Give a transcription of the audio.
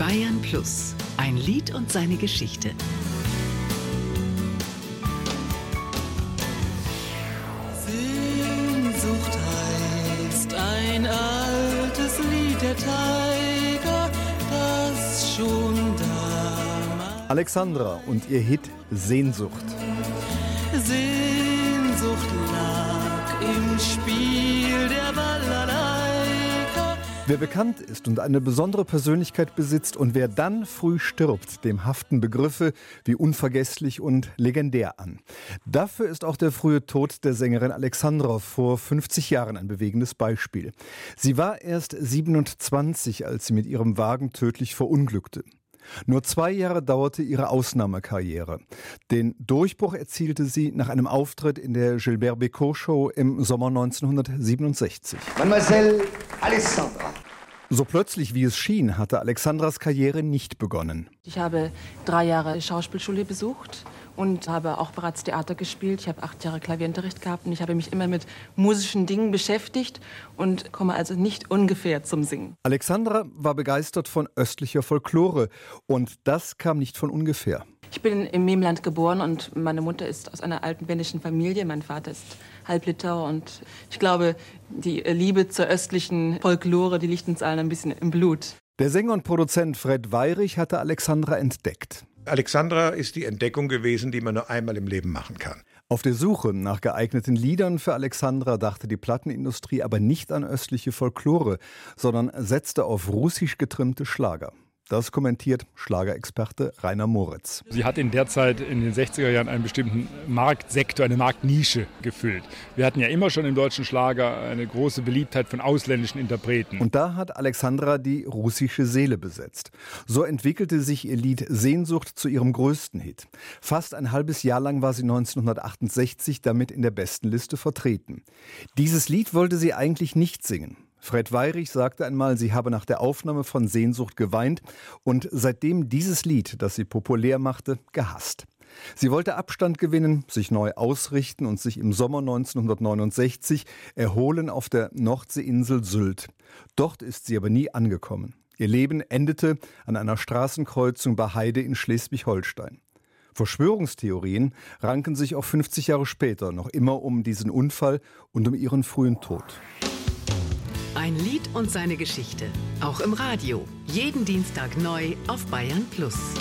Bayern Plus. Ein Lied und seine Geschichte. Sehnsucht heißt ein altes Lied der Tiger, das schon damals. Alexandra und ihr Hit Sehnsucht. Sehnsucht lag im Spiel der Balalaika. Wer bekannt ist und eine besondere Persönlichkeit besitzt und wer dann früh stirbt, dem haften Begriffe wie unvergesslich und legendär an. Dafür ist auch der frühe Tod der Sängerin Alexandra vor 50 Jahren ein bewegendes Beispiel. Sie war erst 27, als sie mit ihrem Wagen tödlich verunglückte. Nur zwei Jahre dauerte ihre Ausnahmekarriere. Den Durchbruch erzielte sie nach einem Auftritt in der Gilbert Bécaud Show im Sommer 1967. Mademoiselle Alessandra. So plötzlich wie es schien, hatte Alexandras Karriere nicht begonnen. Ich habe drei Jahre Schauspielschule besucht und habe auch bereits Theater gespielt. Ich habe acht Jahre Klavierunterricht gehabt und ich habe mich immer mit musischen Dingen beschäftigt und komme also nicht ungefähr zum Singen. Alexandra war begeistert von östlicher Folklore und das kam nicht von ungefähr. Ich bin im Memland geboren und meine Mutter ist aus einer alten wendischen Familie. Mein Vater ist Halblitauer und ich glaube, die Liebe zur östlichen Folklore, die liegt uns allen ein bisschen im Blut. Der Sänger und Produzent Fred Weirich hatte Alexandra entdeckt. Alexandra ist die Entdeckung gewesen, die man nur einmal im Leben machen kann. Auf der Suche nach geeigneten Liedern für Alexandra dachte die Plattenindustrie aber nicht an östliche Folklore, sondern setzte auf russisch getrimmte Schlager. Das kommentiert Schlagerexperte Rainer Moritz. Sie hat in der Zeit in den 60er Jahren einen bestimmten Marktsektor, eine Marktnische gefüllt. Wir hatten ja immer schon im deutschen Schlager eine große Beliebtheit von ausländischen Interpreten. Und da hat Alexandra die russische Seele besetzt. So entwickelte sich ihr Lied Sehnsucht zu ihrem größten Hit. Fast ein halbes Jahr lang war sie 1968 damit in der Bestenliste vertreten. Dieses Lied wollte sie eigentlich nicht singen. Fred Weirich sagte einmal, sie habe nach der Aufnahme von Sehnsucht geweint und seitdem dieses Lied, das sie populär machte, gehasst. Sie wollte Abstand gewinnen, sich neu ausrichten und sich im Sommer 1969 erholen auf der Nordseeinsel Sylt. Dort ist sie aber nie angekommen. Ihr Leben endete an einer Straßenkreuzung bei Heide in Schleswig-Holstein. Verschwörungstheorien ranken sich auch 50 Jahre später noch immer um diesen Unfall und um ihren frühen Tod. Ein Lied und seine Geschichte. Auch im Radio. Jeden Dienstag neu auf Bayern Plus.